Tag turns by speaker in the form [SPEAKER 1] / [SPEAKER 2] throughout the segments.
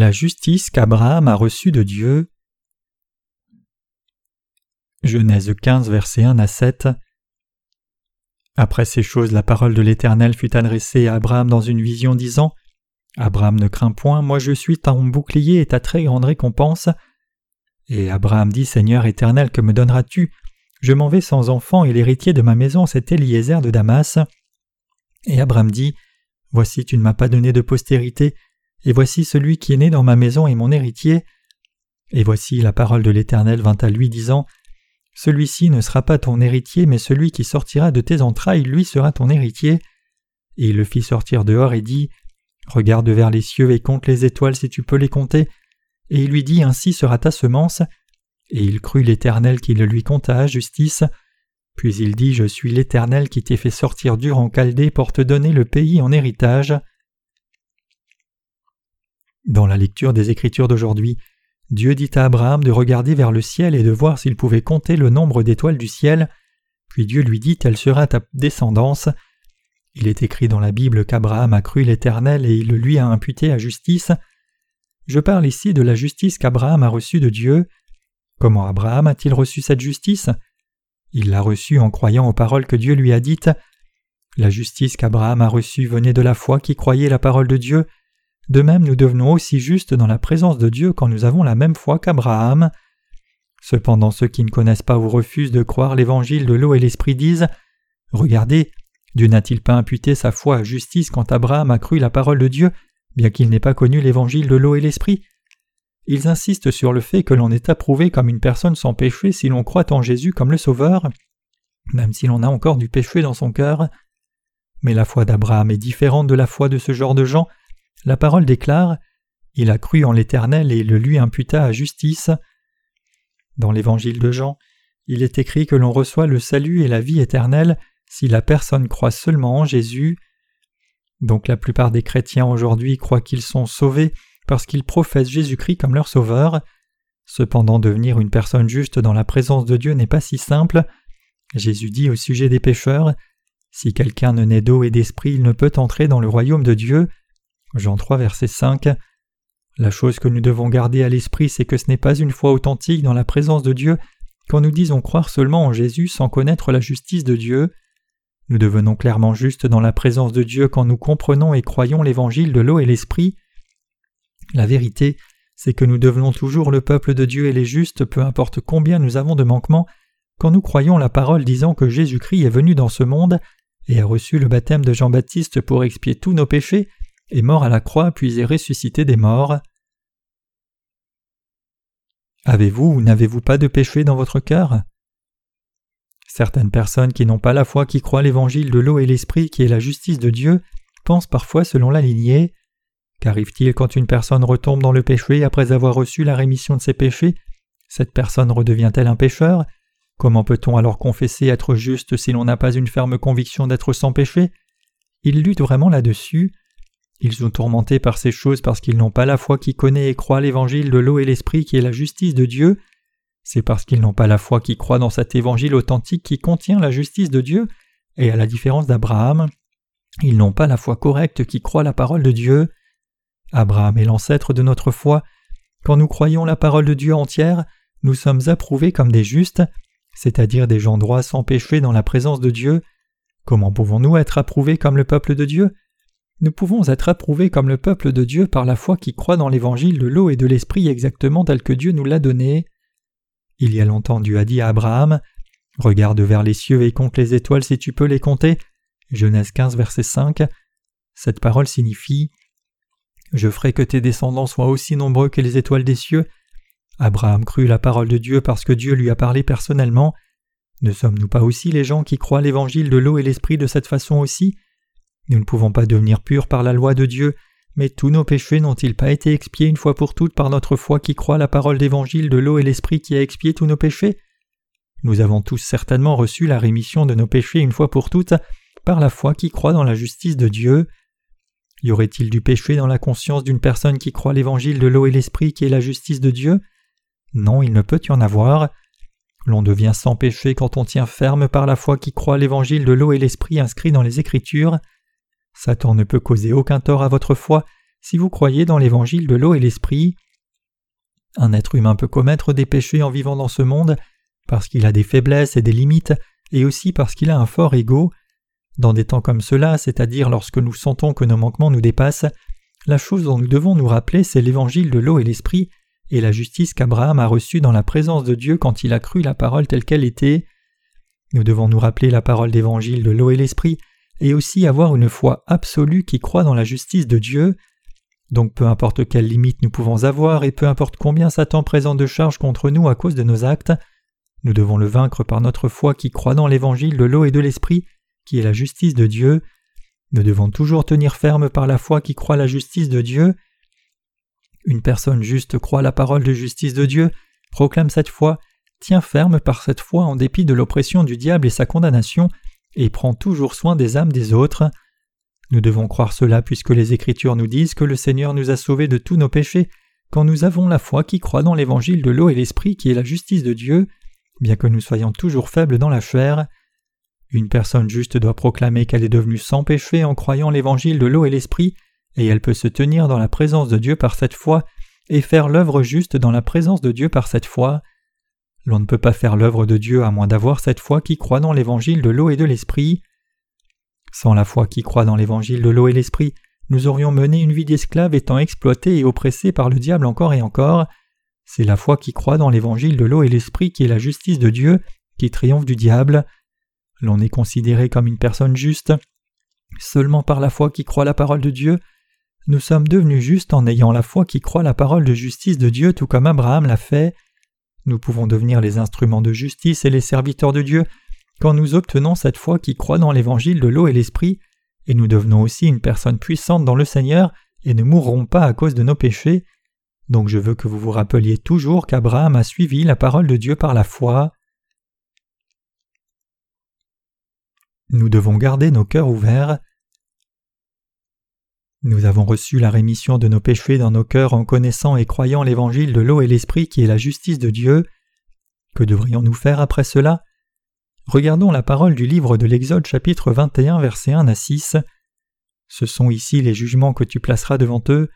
[SPEAKER 1] La justice qu'Abraham a reçue de Dieu. Genèse 15, versets 1 à 7. Après ces choses, la parole de l'Éternel fut adressée à Abraham dans une vision, disant Abraham ne crains point, moi je suis ton bouclier et ta très grande récompense. Et Abraham dit Seigneur éternel, que me donneras-tu? Je m'en vais sans enfant, et l'héritier de ma maison, c'est Eliezer de Damas. Et Abraham dit Voici, tu ne m'as pas donné de postérité, et voici celui qui est né dans ma maison est mon héritier. Et voici la parole de l'Éternel vint à lui, disant Celui-ci ne sera pas ton héritier, mais celui qui sortira de tes entrailles, lui sera ton héritier. Et il le fit sortir dehors et dit Regarde vers les cieux et compte les étoiles si tu peux les compter. Et il lui dit Ainsi sera ta semence. Et il crut l'Éternel qui le lui compta à justice. Puis il dit Je suis l'Éternel qui t'ai fait sortir dur en Chaldée pour te donner le pays en héritage. Dans la lecture des Écritures d'aujourd'hui, Dieu dit à Abraham de regarder vers le ciel et de voir s'il pouvait compter le nombre d'étoiles du ciel, puis Dieu lui dit Telle sera ta descendance. Il est écrit dans la Bible qu'Abraham a cru l'Éternel et il le lui a imputé à justice. Je parle ici de la justice qu'Abraham a reçue de Dieu. Comment Abraham a-t-il reçu cette justice? Il l'a reçue en croyant aux paroles que Dieu lui a dites. La justice qu'Abraham a reçue venait de la foi qui croyait la parole de Dieu, de même, nous devenons aussi justes dans la présence de Dieu quand nous avons la même foi qu'Abraham. Cependant, ceux qui ne connaissent pas ou refusent de croire l'évangile de l'eau et l'esprit disent Regardez, Dieu n'a-t-il pas imputé sa foi à justice quand Abraham a cru la parole de Dieu, bien qu'il n'ait pas connu l'évangile de l'eau et l'esprit? Ils insistent sur le fait que l'on est approuvé comme une personne sans péché si l'on croit en Jésus comme le Sauveur, même si l'on a encore du péché dans son cœur. Mais la foi d'Abraham est différente de la foi de ce genre de gens la parole déclare Il a cru en l'Éternel et le lui imputa à justice. Dans l'Évangile de Jean, il est écrit que l'on reçoit le salut et la vie éternelle si la personne croit seulement en Jésus. Donc la plupart des chrétiens aujourd'hui croient qu'ils sont sauvés parce qu'ils professent Jésus-Christ comme leur sauveur. Cependant devenir une personne juste dans la présence de Dieu n'est pas si simple. Jésus dit au sujet des pécheurs Si quelqu'un ne naît d'eau et d'esprit, il ne peut entrer dans le royaume de Dieu. Jean 3, verset 5. La chose que nous devons garder à l'esprit, c'est que ce n'est pas une foi authentique dans la présence de Dieu quand nous disons croire seulement en Jésus sans connaître la justice de Dieu. Nous devenons clairement justes dans la présence de Dieu quand nous comprenons et croyons l'évangile de l'eau et l'esprit. La vérité, c'est que nous devenons toujours le peuple de Dieu et les justes, peu importe combien nous avons de manquements, quand nous croyons la parole disant que Jésus-Christ est venu dans ce monde et a reçu le baptême de Jean-Baptiste pour expier tous nos péchés est mort à la croix puis est ressuscité des morts. Avez-vous ou n'avez-vous pas de péché dans votre cœur? Certaines personnes qui n'ont pas la foi qui croient l'évangile de l'eau et l'esprit qui est la justice de Dieu pensent parfois selon la lignée. Qu'arrive-t-il quand une personne retombe dans le péché après avoir reçu la rémission de ses péchés Cette personne redevient-elle un pécheur? Comment peut-on alors confesser être juste si l'on n'a pas une ferme conviction d'être sans péché? Ils luttent vraiment là-dessus. Ils sont tourmentés par ces choses parce qu'ils n'ont pas la foi qui connaît et croit l'évangile de l'eau et l'esprit qui est la justice de Dieu. C'est parce qu'ils n'ont pas la foi qui croit dans cet évangile authentique qui contient la justice de Dieu, et à la différence d'Abraham, ils n'ont pas la foi correcte qui croit la parole de Dieu. Abraham est l'ancêtre de notre foi. Quand nous croyons la parole de Dieu entière, nous sommes approuvés comme des justes, c'est-à-dire des gens droits sans péché dans la présence de Dieu. Comment pouvons-nous être approuvés comme le peuple de Dieu? Nous pouvons être approuvés comme le peuple de Dieu par la foi qui croit dans l'évangile de l'eau et de l'esprit exactement tel que Dieu nous l'a donné. Il y a longtemps Dieu a dit à Abraham Regarde vers les cieux et compte les étoiles si tu peux les compter. Genèse 15, verset 5. Cette parole signifie Je ferai que tes descendants soient aussi nombreux que les étoiles des cieux. Abraham crut la parole de Dieu parce que Dieu lui a parlé personnellement. Ne sommes-nous pas aussi les gens qui croient l'évangile de l'eau et l'esprit de cette façon aussi? Nous ne pouvons pas devenir purs par la loi de Dieu, mais tous nos péchés n'ont-ils pas été expiés une fois pour toutes par notre foi qui croit la parole d'évangile de l'eau et l'esprit qui a expié tous nos péchés? Nous avons tous certainement reçu la rémission de nos péchés une fois pour toutes par la foi qui croit dans la justice de Dieu. Y aurait-il du péché dans la conscience d'une personne qui croit l'évangile de l'eau et l'esprit qui est la justice de Dieu? Non, il ne peut y en avoir. L'on devient sans péché quand on tient ferme par la foi qui croit l'évangile de l'eau et l'esprit inscrit dans les Écritures. Satan ne peut causer aucun tort à votre foi si vous croyez dans l'évangile de l'eau et l'esprit. Un être humain peut commettre des péchés en vivant dans ce monde parce qu'il a des faiblesses et des limites, et aussi parce qu'il a un fort ego. Dans des temps comme cela, c'est-à-dire lorsque nous sentons que nos manquements nous dépassent, la chose dont nous devons nous rappeler, c'est l'évangile de l'eau et l'esprit, et la justice qu'Abraham a reçue dans la présence de Dieu quand il a cru la parole telle qu'elle était. Nous devons nous rappeler la parole d'évangile de l'eau et l'esprit, et aussi avoir une foi absolue qui croit dans la justice de Dieu. Donc peu importe quelles limites nous pouvons avoir, et peu importe combien Satan présente de charges contre nous à cause de nos actes, nous devons le vaincre par notre foi qui croit dans l'évangile de l'eau et de l'esprit, qui est la justice de Dieu. Nous devons toujours tenir ferme par la foi qui croit la justice de Dieu. Une personne juste croit la parole de justice de Dieu, proclame cette foi, tient ferme par cette foi en dépit de l'oppression du diable et sa condamnation, et prend toujours soin des âmes des autres. Nous devons croire cela puisque les Écritures nous disent que le Seigneur nous a sauvés de tous nos péchés quand nous avons la foi qui croit dans l'évangile de l'eau et l'esprit qui est la justice de Dieu bien que nous soyons toujours faibles dans la chair. Une personne juste doit proclamer qu'elle est devenue sans péché en croyant l'évangile de l'eau et l'esprit, et elle peut se tenir dans la présence de Dieu par cette foi, et faire l'œuvre juste dans la présence de Dieu par cette foi. L'on ne peut pas faire l'œuvre de Dieu à moins d'avoir cette foi qui croit dans l'évangile de l'eau et de l'esprit. Sans la foi qui croit dans l'évangile de l'eau et l'esprit, nous aurions mené une vie d'esclave étant exploités et oppressés par le diable encore et encore, c'est la foi qui croit dans l'évangile de l'eau et l'esprit qui est la justice de Dieu, qui triomphe du diable. L'on est considéré comme une personne juste seulement par la foi qui croit la parole de Dieu. Nous sommes devenus justes en ayant la foi qui croit la parole de justice de Dieu tout comme Abraham l'a fait. Nous pouvons devenir les instruments de justice et les serviteurs de Dieu quand nous obtenons cette foi qui croit dans l'évangile de l'eau et l'esprit, et nous devenons aussi une personne puissante dans le Seigneur et ne mourrons pas à cause de nos péchés. Donc je veux que vous vous rappeliez toujours qu'Abraham a suivi la parole de Dieu par la foi. Nous devons garder nos cœurs ouverts. Nous avons reçu la rémission de nos péchés dans nos cœurs en connaissant et croyant l'évangile de l'eau et l'esprit qui est la justice de Dieu. Que devrions-nous faire après cela? Regardons la parole du livre de l'Exode chapitre 21 versets 1 à 6. Ce sont ici les jugements que tu placeras devant eux.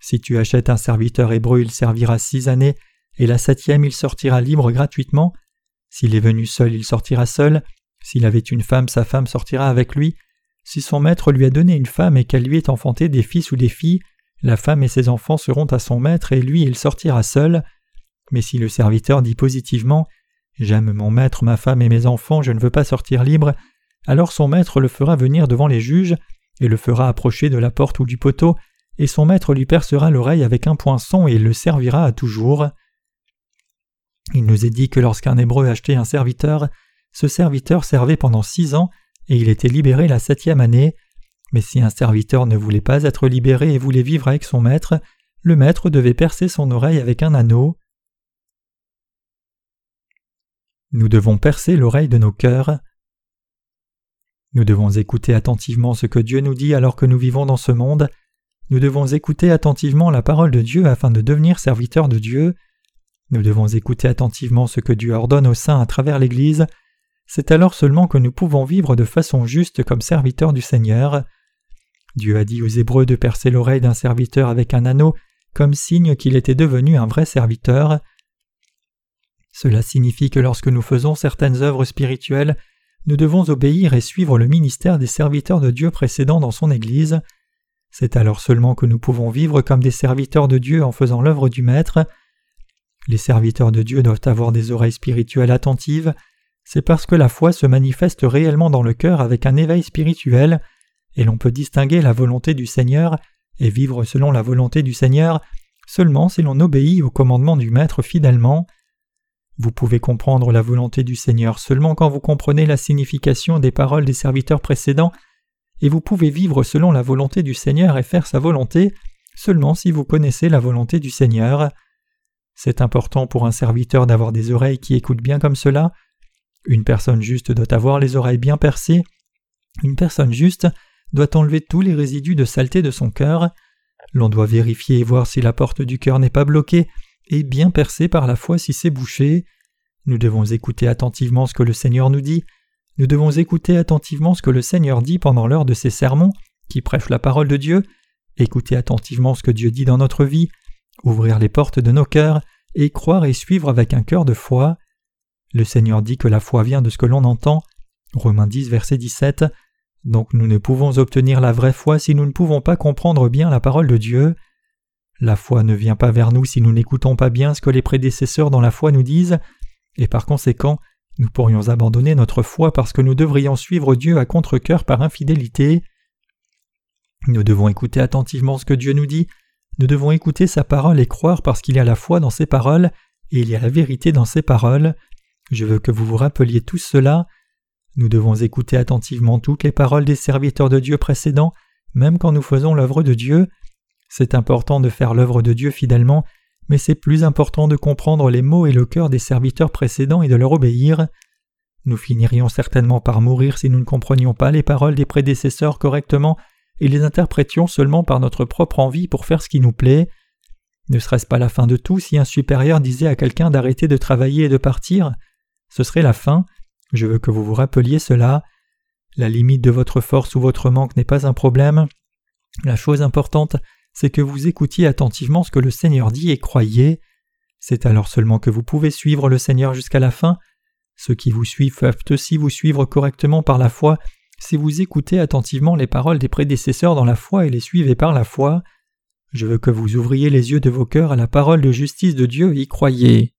[SPEAKER 1] Si tu achètes un serviteur hébreu, il servira six années, et la septième, il sortira libre gratuitement. S'il est venu seul, il sortira seul. S'il avait une femme, sa femme sortira avec lui. Si son maître lui a donné une femme et qu'elle lui ait enfanté des fils ou des filles, la femme et ses enfants seront à son maître et lui il sortira seul. Mais si le serviteur dit positivement J'aime mon maître, ma femme et mes enfants, je ne veux pas sortir libre, alors son maître le fera venir devant les juges et le fera approcher de la porte ou du poteau et son maître lui percera l'oreille avec un poinçon et il le servira à toujours. Il nous est dit que lorsqu'un Hébreu achetait un serviteur, ce serviteur servait pendant six ans et il était libéré la septième année. Mais si un serviteur ne voulait pas être libéré et voulait vivre avec son maître, le maître devait percer son oreille avec un anneau. Nous devons percer l'oreille de nos cœurs. Nous devons écouter attentivement ce que Dieu nous dit alors que nous vivons dans ce monde nous devons écouter attentivement la parole de Dieu afin de devenir serviteurs de Dieu. Nous devons écouter attentivement ce que Dieu ordonne aux saints à travers l'Église. C'est alors seulement que nous pouvons vivre de façon juste comme serviteurs du Seigneur. Dieu a dit aux Hébreux de percer l'oreille d'un serviteur avec un anneau comme signe qu'il était devenu un vrai serviteur. Cela signifie que lorsque nous faisons certaines œuvres spirituelles, nous devons obéir et suivre le ministère des serviteurs de Dieu précédents dans son Église. C'est alors seulement que nous pouvons vivre comme des serviteurs de Dieu en faisant l'œuvre du Maître. Les serviteurs de Dieu doivent avoir des oreilles spirituelles attentives, c'est parce que la foi se manifeste réellement dans le cœur avec un éveil spirituel, et l'on peut distinguer la volonté du Seigneur et vivre selon la volonté du Seigneur seulement si l'on obéit au commandement du Maître fidèlement. Vous pouvez comprendre la volonté du Seigneur seulement quand vous comprenez la signification des paroles des serviteurs précédents et vous pouvez vivre selon la volonté du Seigneur et faire sa volonté seulement si vous connaissez la volonté du Seigneur. C'est important pour un serviteur d'avoir des oreilles qui écoutent bien comme cela. Une personne juste doit avoir les oreilles bien percées. Une personne juste doit enlever tous les résidus de saleté de son cœur. L'on doit vérifier et voir si la porte du cœur n'est pas bloquée et bien percée par la foi si c'est bouché. Nous devons écouter attentivement ce que le Seigneur nous dit nous devons écouter attentivement ce que le Seigneur dit pendant l'heure de ses sermons, qui prêchent la parole de Dieu, écouter attentivement ce que Dieu dit dans notre vie, ouvrir les portes de nos cœurs et croire et suivre avec un cœur de foi. Le Seigneur dit que la foi vient de ce que l'on entend. Romains 10, verset 17. Donc nous ne pouvons obtenir la vraie foi si nous ne pouvons pas comprendre bien la parole de Dieu. La foi ne vient pas vers nous si nous n'écoutons pas bien ce que les prédécesseurs dans la foi nous disent, et par conséquent, nous pourrions abandonner notre foi parce que nous devrions suivre Dieu à contre-coeur par infidélité. Nous devons écouter attentivement ce que Dieu nous dit, nous devons écouter sa parole et croire parce qu'il y a la foi dans ses paroles et il y a la vérité dans ses paroles. Je veux que vous vous rappeliez tout cela. Nous devons écouter attentivement toutes les paroles des serviteurs de Dieu précédents, même quand nous faisons l'œuvre de Dieu. C'est important de faire l'œuvre de Dieu fidèlement, mais c'est plus important de comprendre les mots et le cœur des serviteurs précédents et de leur obéir. Nous finirions certainement par mourir si nous ne comprenions pas les paroles des prédécesseurs correctement et les interprétions seulement par notre propre envie pour faire ce qui nous plaît. Ne serait-ce pas la fin de tout si un supérieur disait à quelqu'un d'arrêter de travailler et de partir? Ce serait la fin. Je veux que vous vous rappeliez cela. La limite de votre force ou votre manque n'est pas un problème. La chose importante, c'est que vous écoutiez attentivement ce que le Seigneur dit et croyez. C'est alors seulement que vous pouvez suivre le Seigneur jusqu'à la fin. Ceux qui vous suivent peuvent aussi vous suivre correctement par la foi si vous écoutez attentivement les paroles des prédécesseurs dans la foi et les suivez par la foi. Je veux que vous ouvriez les yeux de vos cœurs à la parole de justice de Dieu et y croyez.